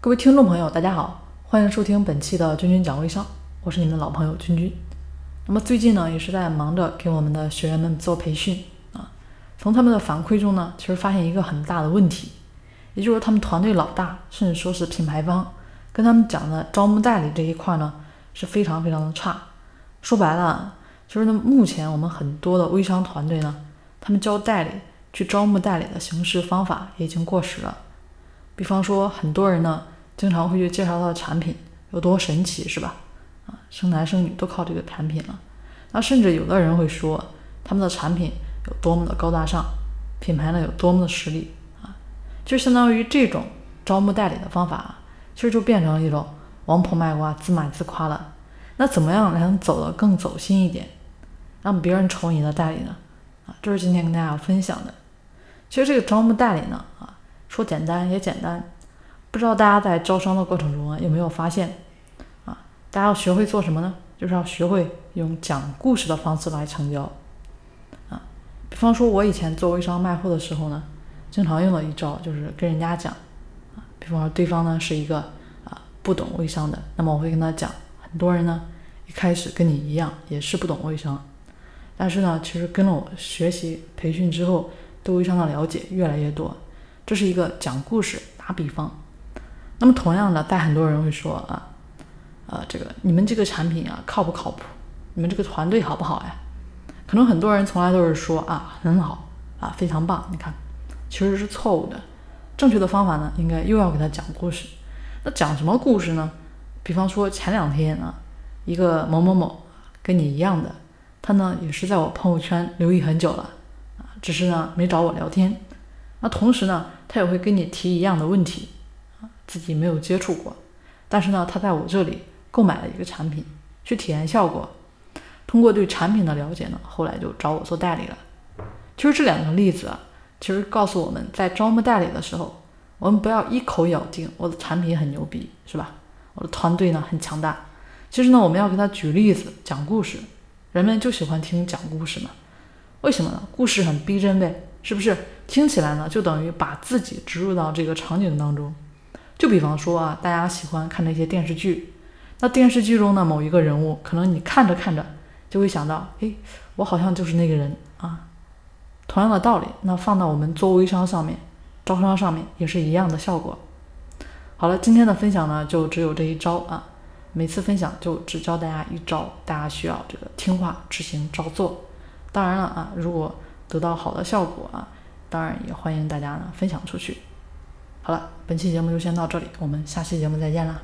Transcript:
各位听众朋友，大家好，欢迎收听本期的君君讲微商，我是你们的老朋友君君。那么最近呢，也是在忙着给我们的学员们做培训啊。从他们的反馈中呢，其实发现一个很大的问题，也就是他们团队老大，甚至说是品牌方，跟他们讲的招募代理这一块呢，是非常非常的差。说白了，就是呢，目前我们很多的微商团队呢，他们教代理去招募代理的形式方法也已经过时了。比方说，很多人呢经常会去介绍他的产品有多神奇，是吧？啊，生男生女都靠这个产品了。那甚至有的人会说，他们的产品有多么的高大上，品牌呢有多么的实力啊，就相当于这种招募代理的方法，其实就变成了一种王婆卖瓜、自卖自夸了。那怎么样才能走得更走心一点，让别人瞅你的代理呢？啊，这是今天跟大家分享的。其实这个招募代理呢，说简单也简单，不知道大家在招商的过程中啊有没有发现啊？大家要学会做什么呢？就是要学会用讲故事的方式来成交啊。比方说，我以前做微商卖货的时候呢，经常用的一招就是跟人家讲啊。比方说，对方呢是一个啊不懂微商的，那么我会跟他讲，很多人呢一开始跟你一样也是不懂微商，但是呢，其实跟了我学习培训之后，对微商的了解越来越多。这是一个讲故事打比方，那么同样的，但很多人会说啊，呃，这个你们这个产品啊靠不靠谱？你们这个团队好不好呀？可能很多人从来都是说啊很好啊非常棒，你看，其实是错误的。正确的方法呢，应该又要给他讲故事。那讲什么故事呢？比方说前两天啊，一个某某某跟你一样的，他呢也是在我朋友圈留意很久了啊，只是呢没找我聊天。那同时呢，他也会跟你提一样的问题，啊，自己没有接触过，但是呢，他在我这里购买了一个产品，去体验效果，通过对产品的了解呢，后来就找我做代理了。其实这两个例子啊，其实告诉我们在招募代理的时候，我们不要一口咬定我的产品很牛逼，是吧？我的团队呢很强大。其实呢，我们要给他举例子、讲故事，人们就喜欢听讲故事嘛。为什么呢？故事很逼真呗。是不是听起来呢，就等于把自己植入到这个场景当中？就比方说啊，大家喜欢看那些电视剧，那电视剧中的某一个人物，可能你看着看着就会想到，哎，我好像就是那个人啊。同样的道理，那放到我们做微商上面、招商上面也是一样的效果。好了，今天的分享呢，就只有这一招啊。每次分享就只教大家一招，大家需要这个听话执行照做。当然了啊，如果得到好的效果啊，当然也欢迎大家呢分享出去。好了，本期节目就先到这里，我们下期节目再见啦。